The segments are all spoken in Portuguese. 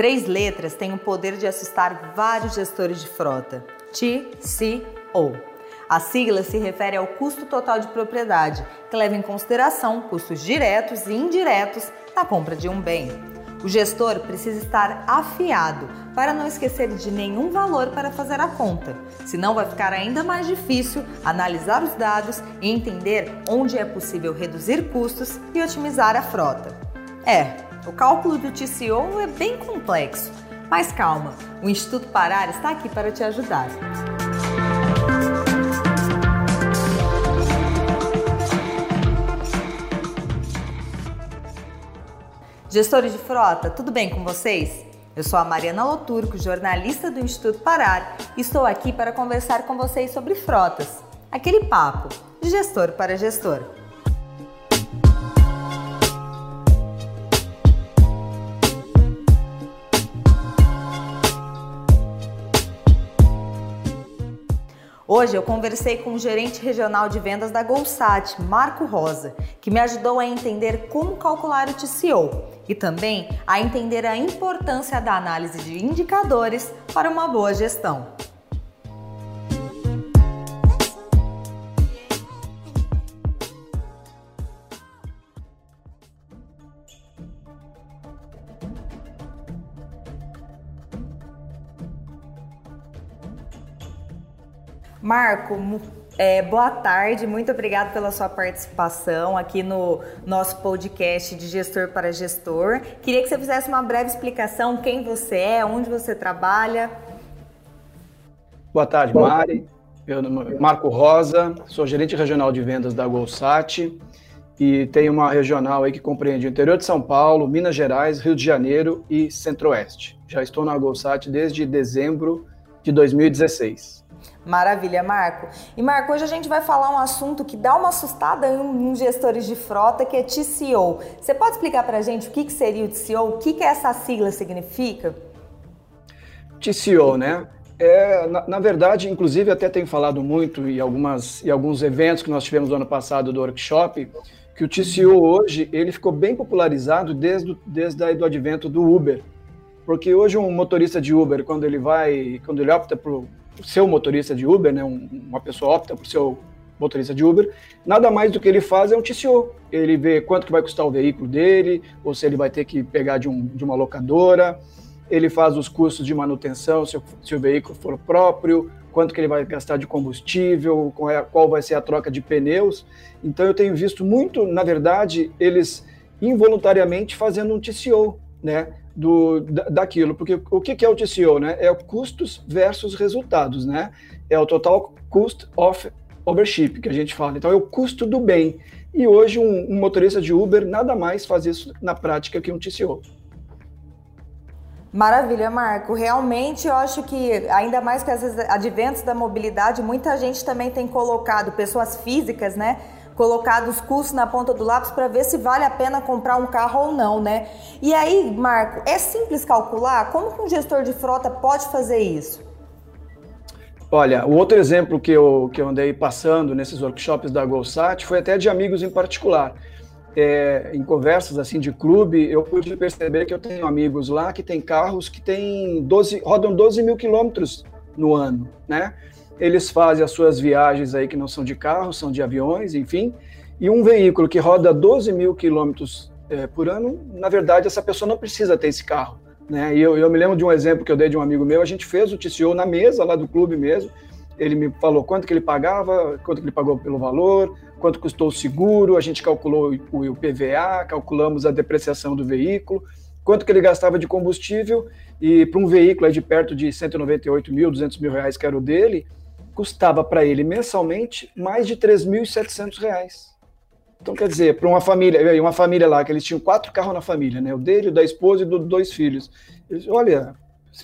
três letras têm o poder de assustar vários gestores de frota. TCO. A sigla se refere ao custo total de propriedade, que leva em consideração custos diretos e indiretos na compra de um bem. O gestor precisa estar afiado para não esquecer de nenhum valor para fazer a conta, senão vai ficar ainda mais difícil analisar os dados e entender onde é possível reduzir custos e otimizar a frota. É, o cálculo do TCO é bem complexo, mas calma, o Instituto Parar está aqui para te ajudar. Gestores de frota, tudo bem com vocês? Eu sou a Mariana Loturco, jornalista do Instituto Parar, e estou aqui para conversar com vocês sobre frotas. Aquele papo de gestor para gestor. Hoje eu conversei com o gerente regional de vendas da Golsat, Marco Rosa, que me ajudou a entender como calcular o TCO e também a entender a importância da análise de indicadores para uma boa gestão. Marco, é, boa tarde, muito obrigado pela sua participação aqui no nosso podcast de gestor para gestor. Queria que você fizesse uma breve explicação quem você é, onde você trabalha. Boa tarde, Mari. Nome é Marco Rosa, sou gerente regional de vendas da Golsat e tenho uma regional aí que compreende o interior de São Paulo, Minas Gerais, Rio de Janeiro e Centro-Oeste. Já estou na Golsat desde dezembro de 2016. Maravilha, Marco. E Marco, hoje a gente vai falar um assunto que dá uma assustada em, gestores de frota, que é TCO. Você pode explicar para a gente o que, que seria o TCO? O que, que essa sigla significa? TCO, né? É, na, na, verdade, inclusive, até tenho falado muito em, algumas, em alguns eventos que nós tivemos no ano passado do workshop, que o TCO hoje ele ficou bem popularizado desde, desde o advento do Uber. Porque hoje um motorista de Uber, quando ele vai, quando ele opta por ser um motorista de Uber, né, uma pessoa opta por ser o motorista de Uber, nada mais do que ele faz é um TCO. Ele vê quanto que vai custar o veículo dele, ou se ele vai ter que pegar de, um, de uma locadora, ele faz os custos de manutenção, se, se, o veículo for próprio, quanto que ele vai gastar de combustível, qual, é, qual vai ser a troca de pneus. Então eu tenho visto muito, na verdade, eles involuntariamente fazendo um TCO, né? Do, daquilo, porque o que é o TCO, né? É o custos versus resultados, né? É o total cost of ownership que a gente fala. Então é o custo do bem. E hoje um, um motorista de Uber nada mais faz isso na prática que um TCO. Maravilha, Marco. Realmente eu acho que, ainda mais com esses adventos da mobilidade, muita gente também tem colocado pessoas físicas, né? Colocado os custos na ponta do lápis para ver se vale a pena comprar um carro ou não, né? E aí, Marco, é simples calcular? Como que um gestor de frota pode fazer isso? Olha, o outro exemplo que eu, que eu andei passando nesses workshops da GoSat foi até de amigos em particular. É, em conversas assim de clube, eu pude perceber que eu tenho amigos lá que têm carros que têm 12, rodam 12 mil quilômetros no ano, né? Eles fazem as suas viagens aí que não são de carro, são de aviões, enfim, e um veículo que roda 12 mil quilômetros é, por ano, na verdade, essa pessoa não precisa ter esse carro. Né? E eu, eu, me lembro de um exemplo que eu dei de um amigo meu, a gente fez o TCO na mesa lá do clube mesmo, ele me falou quanto que ele pagava, quanto que ele pagou pelo valor, quanto custou o seguro, a gente calculou o, PVA, calculamos a depreciação do veículo, quanto que ele gastava de combustível, e para um veículo de perto de 198 mil, 200 mil reais que era o dele, custava para ele mensalmente mais de 3.700 reais. Então, quer dizer, para uma família, uma família lá, que eles tinham quatro carros na família, né? O dele, o da esposa e dos dois filhos. Eles, olha,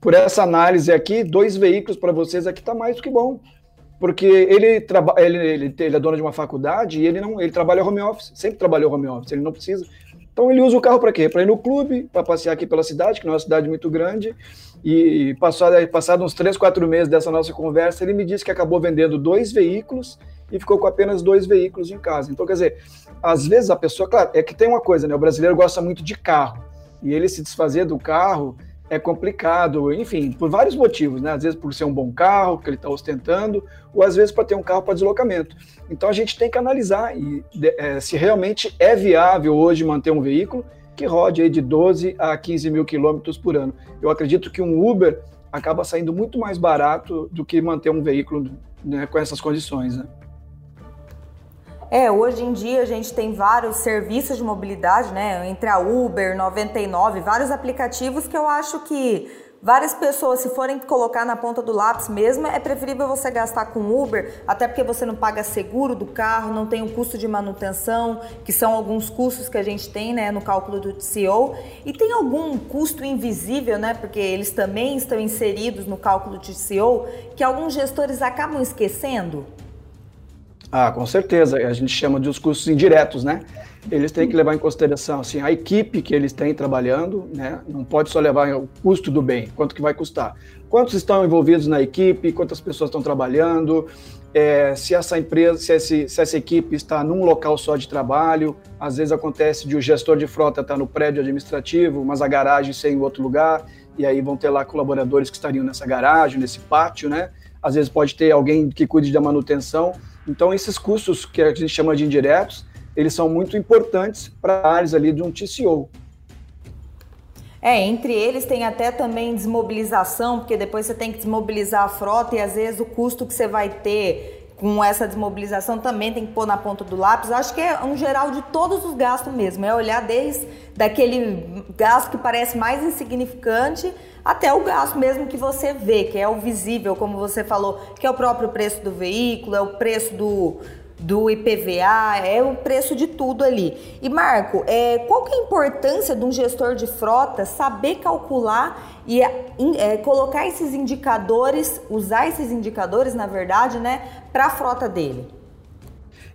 por essa análise aqui, dois veículos para vocês aqui está mais do que bom. Porque ele, ele, ele, ele, é dono de uma faculdade e ele não ele trabalha home office, sempre trabalhou home office, ele não precisa. Então ele usa o carro para quê? Para ir no clube, para passear aqui pela cidade, que não é uma cidade muito grande, e passado, passado uns três, quatro meses dessa nossa conversa, ele me disse que acabou vendendo dois veículos e ficou com apenas dois veículos em casa. Então, quer dizer, às vezes a pessoa, claro, é que tem uma coisa, né? O brasileiro gosta muito de carro. E ele se desfazer do carro é complicado, enfim, por vários motivos, né? Às vezes por ser um bom carro que ele está ostentando, ou às vezes para ter um carro para deslocamento. Então a gente tem que analisar e, é, se realmente é viável hoje manter um veículo que rode aí de 12 a 15 mil quilômetros por ano. Eu acredito que um Uber acaba saindo muito mais barato do que manter um veículo né, com essas condições. Né? É, hoje em dia a gente tem vários serviços de mobilidade, né? Entre a Uber, 99, vários aplicativos que eu acho que várias pessoas, se forem colocar na ponta do lápis mesmo, é preferível você gastar com Uber, até porque você não paga seguro do carro, não tem o custo de manutenção, que são alguns custos que a gente tem né, no cálculo do TCO. E tem algum custo invisível, né? Porque eles também estão inseridos no cálculo do TCO, que alguns gestores acabam esquecendo. Ah, com certeza. A gente chama de os custos indiretos, né? Eles têm que levar em consideração assim, a equipe que eles têm trabalhando, né? Não pode só levar o custo do bem, quanto que vai custar. Quantos estão envolvidos na equipe, quantas pessoas estão trabalhando, é, se essa empresa, se, esse, se, essa equipe está num local só de trabalho, às vezes acontece de o gestor de frota estar no prédio administrativo, mas a garagem ser em outro lugar, e aí vão ter lá colaboradores que estariam nessa garagem, nesse pátio, né? Às vezes pode ter alguém que cuide da manutenção. Então, esses custos que a gente chama de indiretos, eles são muito importantes para áreas ali de um TCO. É, entre eles tem até também desmobilização, porque depois você tem que desmobilizar a frota e às vezes o custo que você vai ter com essa desmobilização também tem que pôr na ponta do lápis. Acho que é um geral de todos os gastos mesmo. É olhar desde daquele gasto que parece mais insignificante até o gasto mesmo que você vê, que é o visível, como você falou, que é o próprio preço do veículo, é o preço do, do IPVA, é o preço de tudo ali. E Marco, é, qual que é a importância de um gestor de frota saber calcular e é, colocar esses indicadores, usar esses indicadores, na verdade, né, para a frota dele?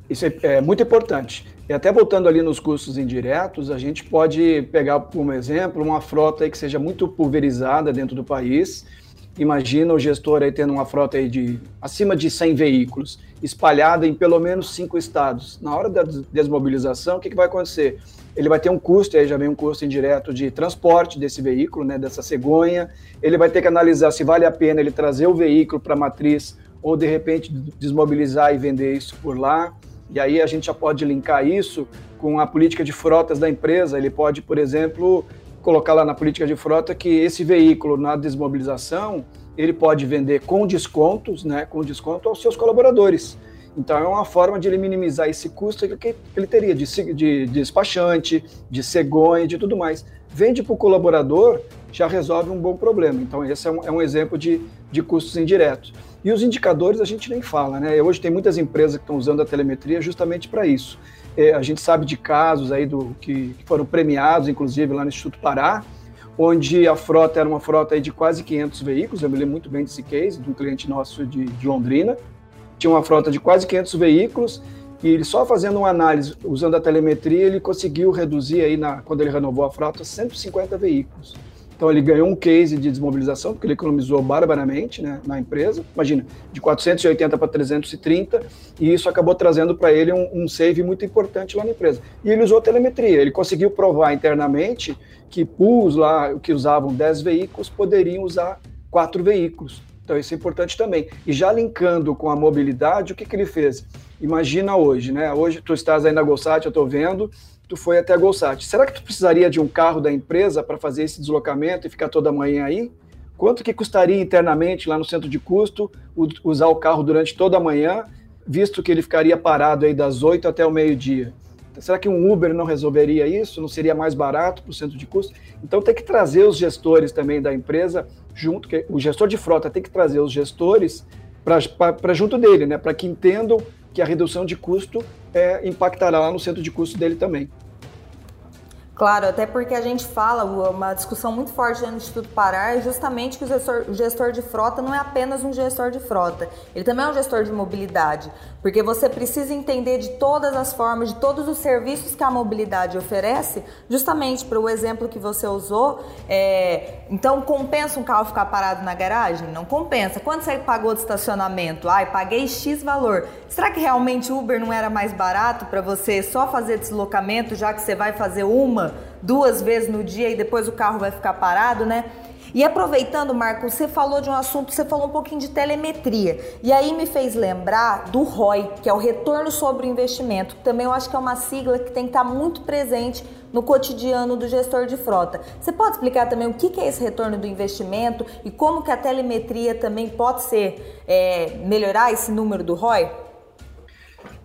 Isso é, é muito importante. E até voltando ali nos custos indiretos, a gente pode pegar como exemplo uma frota que seja muito pulverizada dentro do país. Imagina o gestor aí tendo uma frota aí de acima de 100 veículos, espalhada em pelo menos cinco estados. Na hora da desmobilização, o que, que vai acontecer? Ele vai ter um custo, aí já vem um custo indireto de transporte desse veículo, né, dessa cegonha. Ele vai ter que analisar se vale a pena ele trazer o veículo para a matriz ou de repente desmobilizar e vender isso por lá. E aí a gente já pode linkar isso com a política de frotas da empresa. Ele pode, por exemplo, colocar lá na política de frota que esse veículo na desmobilização ele pode vender com descontos, né, com desconto aos seus colaboradores. Então é uma forma de ele minimizar esse custo que ele teria de, de, de despachante, de cegonha, de tudo mais. Vende para o colaborador, já resolve um bom problema. Então esse é um, é um exemplo de, de custos indiretos. E os indicadores a gente nem fala, né? Hoje tem muitas empresas que estão usando a telemetria justamente para isso. É, a gente sabe de casos aí do, que, que, foram premiados, inclusive lá no Instituto Pará, onde a frota era uma frota aí de quase 500 veículos, eu me lembro muito bem desse case, de um cliente nosso de, de Londrina, tinha uma frota de quase 500 veículos, e ele só fazendo uma análise, usando a telemetria, ele conseguiu reduzir aí, na, quando ele renovou a frota, 150 veículos. Então ele ganhou um case de desmobilização, porque ele economizou barbaramente né, na empresa. Imagina, de 480 para 330, e isso acabou trazendo para ele um, um, save muito importante lá na empresa. E ele usou telemetria, ele conseguiu provar internamente que pools lá que usavam 10 veículos poderiam usar quatro veículos. Então isso é importante também. E já linkando com a mobilidade, o que, que ele fez? Imagina hoje, né? Hoje tu estás aí na Golsat, eu estou vendo, tu foi até a Golsat. Será que tu precisaria de um carro da empresa para fazer esse deslocamento e ficar toda manhã aí? Quanto que custaria internamente lá no centro de custo usar o carro durante toda a manhã, visto que ele ficaria parado aí das 8 até o meio-dia? Será que um Uber não resolveria isso? Não seria mais barato para o centro de custo? Então tem que trazer os gestores também da empresa junto, que o gestor de frota tem que trazer os gestores para junto dele, né? Para que entendam que a redução de custo é, impactará lá no centro de custo dele também. Claro, até porque a gente fala, uma discussão muito forte no Instituto Pará é justamente que o gestor, o gestor, de frota não é apenas um gestor de frota, ele também é um gestor de mobilidade, porque você precisa entender de todas as formas, de todos os serviços que a mobilidade oferece, justamente para o exemplo que você usou. É, então, compensa um carro ficar parado na garagem? Não compensa. Quanto você pagou de estacionamento? Ai, paguei X valor. Será que realmente Uber não era mais barato para você só fazer deslocamento, já que você vai fazer uma, duas vezes no dia e depois o carro vai ficar parado, né? E aproveitando, Marco, você falou de um assunto, você falou um pouquinho de telemetria. E aí me fez lembrar do ROI, que é o retorno sobre o investimento. Também eu acho que é uma sigla que tem que estar muito presente no cotidiano do gestor de frota. Você pode explicar também o que é esse retorno do investimento e como que a telemetria também pode ser é, melhorar esse número do ROI?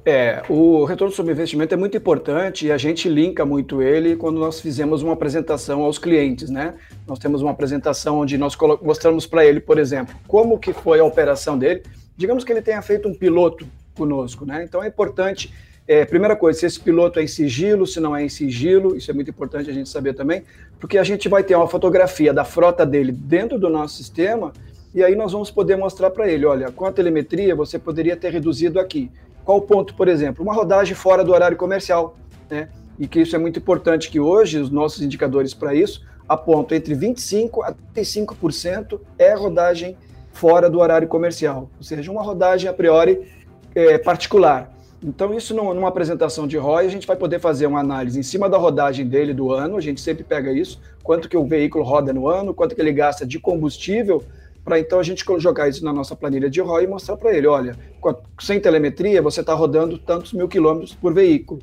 É, o retorno sobre investimento é muito importante e a gente linka muito ele quando nós fizemos uma apresentação aos clientes, né? Nós temos uma apresentação onde nós mostramos para ele, por exemplo, como que foi a operação dele. Digamos que ele tenha feito um piloto conosco, né? Então é importante, é, primeira coisa, se esse piloto é em sigilo, se não é em sigilo, isso é muito importante a gente saber também, porque a gente vai ter uma fotografia da frota dele dentro do nosso sistema e aí nós vamos poder mostrar para ele, olha, com a telemetria você poderia ter reduzido aqui. Qual o ponto, por exemplo? Uma rodagem fora do horário comercial, né? E que isso é muito importante que hoje os nossos indicadores para isso apontam entre 25 a 35% é rodagem fora do horário comercial, ou seja, uma rodagem a priori é, particular. Então, isso numa apresentação de ROI, a gente vai poder fazer uma análise em cima da rodagem dele do ano, a gente sempre pega isso, quanto que o veículo roda no ano, quanto que ele gasta de combustível para então a gente jogar isso na nossa planilha de ROI e mostrar para ele, olha, sem telemetria você está rodando tantos mil quilômetros por veículo.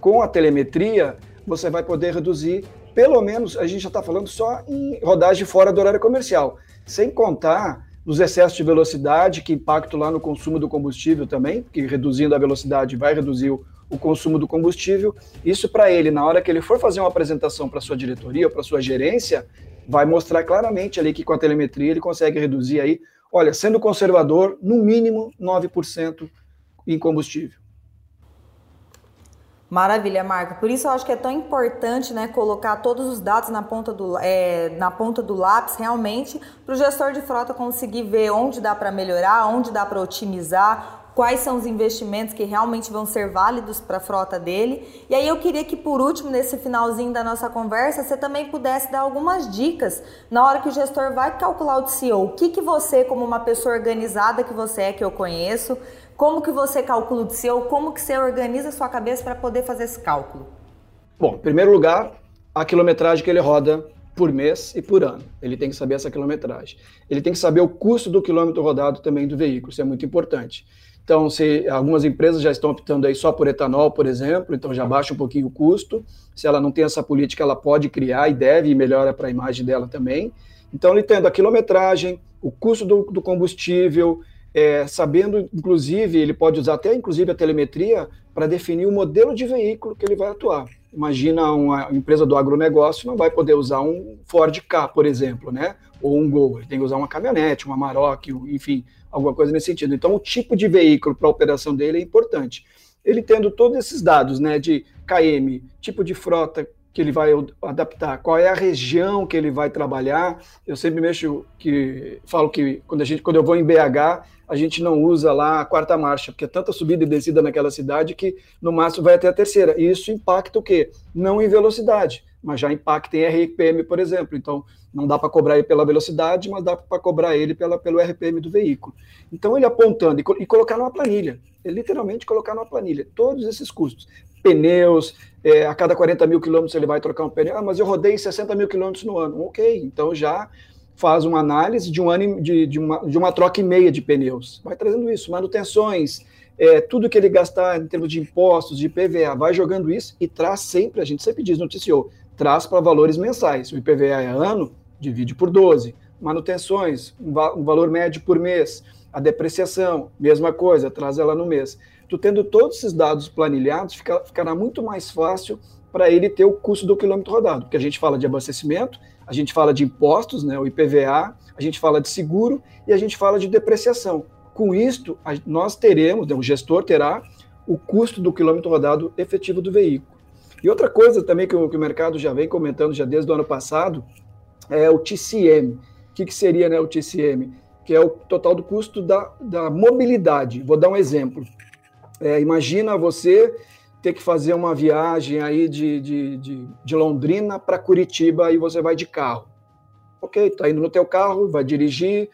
Com a telemetria você vai poder reduzir, pelo menos a gente já está falando só em rodagem fora do horário comercial, sem contar nos excessos de velocidade que impactam lá no consumo do combustível também, que reduzindo a velocidade vai reduzir o, o consumo do combustível. Isso para ele, na hora que ele for fazer uma apresentação para sua diretoria ou para sua gerência, vai mostrar claramente ali que com a telemetria ele consegue reduzir aí, olha, sendo conservador, no mínimo 9% em combustível. Maravilha, Marco. Por isso eu acho que é tão importante né, colocar todos os dados na ponta do, é, na ponta do lápis, realmente, para o gestor de frota conseguir ver onde dá para melhorar, onde dá para otimizar, quais são os investimentos que realmente vão ser válidos para a frota dele. E aí eu queria que por último, nesse finalzinho da nossa conversa, você também pudesse dar algumas dicas na hora que o gestor vai calcular o DCO. O que, que você, como uma pessoa organizada que você é, que eu conheço, como que você calcula o DCO, como que você organiza a sua cabeça para poder fazer esse cálculo? Bom, em primeiro lugar, a quilometragem que ele roda por mês e por ano. Ele tem que saber essa quilometragem. Ele tem que saber o custo do quilômetro rodado também do veículo, isso é muito importante. Então, se algumas empresas já estão optando aí só por etanol, por exemplo, então já baixa um pouquinho o custo. Se ela não tem essa política, ela pode criar e deve e melhora para a imagem dela também. Então, ele tendo a quilometragem, o custo do, do combustível, é, sabendo, inclusive, ele pode usar até inclusive a telemetria para definir o modelo de veículo que ele vai atuar. Imagina uma empresa do agronegócio não vai poder usar um Ford K, por exemplo, né? Ou um Gol, ele tem que usar uma caminhonete, uma Maroc, enfim, alguma coisa nesse sentido. Então, o tipo de veículo para a operação dele é importante. Ele tendo todos esses dados, né, de KM, tipo de frota que ele vai adaptar, qual é a região que ele vai trabalhar. Eu sempre mexo que falo que quando a gente quando eu vou em BH, a gente não usa lá a quarta marcha, porque é tanta subida e descida naquela cidade que no máximo vai até a terceira. E isso impacta o quê? Não em velocidade, mas já impacta em RPM, por exemplo. Então, não dá para cobrar ele pela velocidade, mas dá para cobrar ele pela, pelo RPM do veículo. Então, ele apontando e, e colocar numa planilha, ele literalmente colocar numa planilha todos esses custos. Pneus, é, a cada 40 mil quilômetros ele vai trocar um pneu. Ah, mas eu rodei 60 mil quilômetros no ano. Ok, então já faz uma análise de um ano de, de, uma, de uma troca e meia de pneus. Vai trazendo isso, manutenções, é, tudo que ele gastar em termos de impostos, de PVA, vai jogando isso e traz sempre, a gente sempre diz, noticiou, traz para valores mensais. O IPVA é ano, divide por 12. Manutenções, um, va um valor médio por mês. A depreciação, mesma coisa, traz ela no mês. Tu tendo todos esses dados planilhados, fica, ficará muito mais fácil para ele ter o custo do quilômetro rodado, porque a gente fala de abastecimento, a gente fala de impostos, né, o IPVA, a gente fala de seguro e a gente fala de depreciação. Com isto, nós teremos, né, o gestor terá o custo do quilômetro rodado efetivo do veículo. E outra coisa também que o, que o mercado já vem comentando já desde o ano passado é o TCM. O que, que seria né, o TCM? Que é o total do custo da, da mobilidade. Vou dar um exemplo. É, imagina você ter que fazer uma viagem aí de, de, de, de Londrina para Curitiba e você vai de carro. Ok, está indo no teu carro, vai dirigir,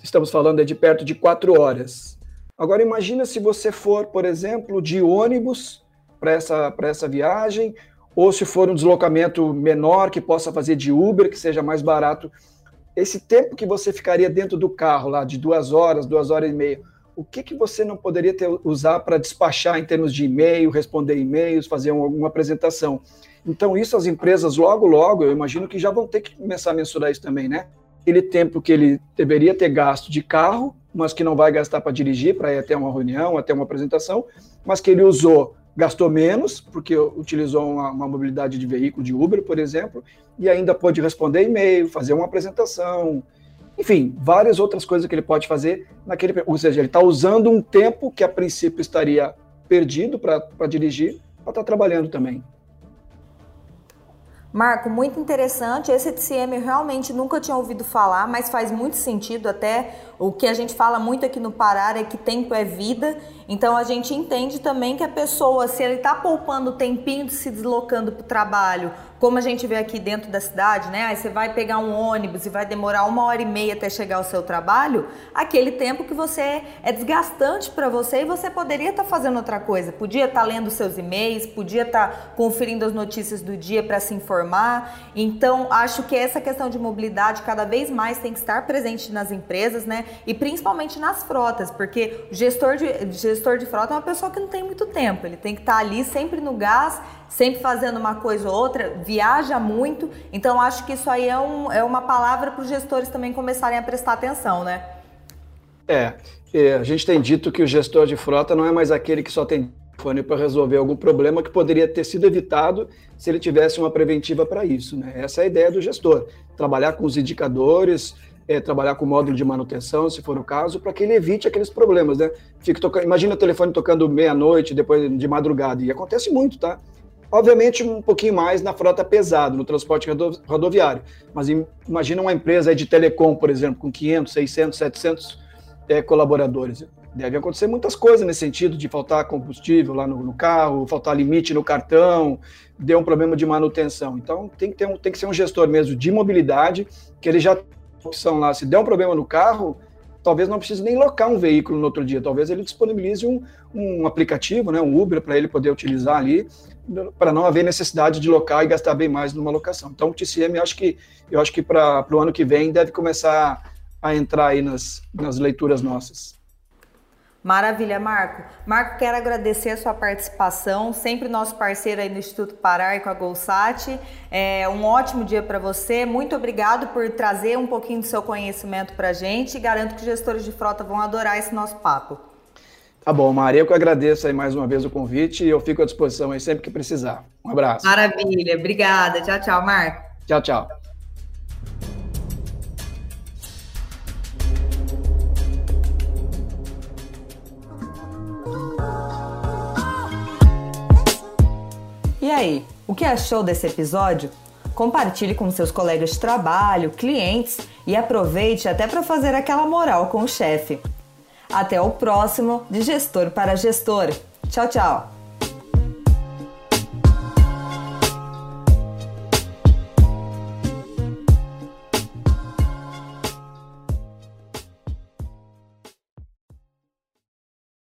estamos falando de perto de quatro horas. Agora imagina se você for, por exemplo, de ônibus para essa, essa viagem, ou se for um deslocamento menor que possa fazer de Uber, que seja mais barato. esse tempo que você ficaria dentro do carro lá de duas horas, duas horas e meia, o que, que você não poderia ter, usar para despachar em termos de e-mail, responder e-mails, fazer alguma apresentação? Então, isso as empresas logo, logo, eu imagino que já vão ter que começar a mensurar isso também, né? Aquele tempo que ele deveria ter gasto de carro, mas que não vai gastar para dirigir, para ir até uma reunião, até uma apresentação, mas que ele usou, gastou menos, porque utilizou uma, uma mobilidade de veículo, de Uber, por exemplo, e ainda pode responder e-mail, fazer uma apresentação, enfim, várias outras coisas que ele pode fazer naquele. Ou seja, ele está usando um tempo que a princípio estaria perdido para dirigir, para estar tá trabalhando também. Marco, muito interessante. Esse TCM eu realmente nunca tinha ouvido falar, mas faz muito sentido. Até o que a gente fala muito aqui no Pará é que tempo é vida. Então a gente entende também que a pessoa, se ele está poupando tempinho de se deslocando para o trabalho como a gente vê aqui dentro da cidade, né? Aí você vai pegar um ônibus e vai demorar uma hora e meia até chegar ao seu trabalho, aquele tempo que você é desgastante para você e você poderia estar tá fazendo outra coisa. Podia estar tá lendo seus e-mails, podia estar tá conferindo as notícias do dia para se informar. Então, acho que essa questão de mobilidade cada vez mais tem que estar presente nas empresas, né? E principalmente nas frotas, porque o gestor de, gestor de frota é uma pessoa que não tem muito tempo, ele tem que estar ali sempre no gás sempre fazendo uma coisa ou outra, viaja muito. Então, acho que isso aí é, um, é uma palavra para os gestores também começarem a prestar atenção, né? É, é, a gente tem dito que o gestor de frota não é mais aquele que só tem telefone para resolver algum problema que poderia ter sido evitado se ele tivesse uma preventiva para isso. Né? Essa é a ideia do gestor: trabalhar com os indicadores, é, trabalhar com o módulo de manutenção, se for o caso, para que ele evite aqueles problemas. Né? Fique tocando, imagina o telefone tocando meia-noite, depois de madrugada, e acontece muito, tá? Obviamente, um pouquinho mais na frota pesada, no transporte rodoviário. Mas imagina uma empresa de telecom, por exemplo, com 500, 600, 700 é, colaboradores. Deve acontecer muitas coisas nesse sentido, de faltar combustível lá no, no, carro, faltar limite no cartão, deu um problema de manutenção. Então, tem que, ter um, tem que ser um gestor mesmo de mobilidade, que ele já tem opção lá. Se der um problema no carro, talvez não precise nem locar um veículo no outro dia, talvez ele disponibilize um, um aplicativo, né, um Uber, para ele poder utilizar ali, para não haver necessidade de locar e gastar bem mais numa locação. Então, o TCM, eu acho que, eu acho que para o ano que vem deve começar a entrar aí nas, nas leituras nossas. Maravilha, Marco. Marco, quero agradecer a sua participação, sempre nosso parceiro aí no Instituto Pará e com a Golsat. É um ótimo dia para você. Muito obrigado por trazer um pouquinho do seu conhecimento para a gente. Garanto que os gestores de frota vão adorar esse nosso papo. Tá bom, Maria, eu que agradeço aí mais uma vez o convite e eu fico à disposição aí sempre que precisar. Um abraço. Maravilha, obrigada. Tchau, tchau, Marco. Tchau, tchau. E aí, o que achou desse episódio? Compartilhe com seus colegas de trabalho, clientes e aproveite até para fazer aquela moral com o chefe. Até o próximo de Gestor para Gestor. Tchau, tchau!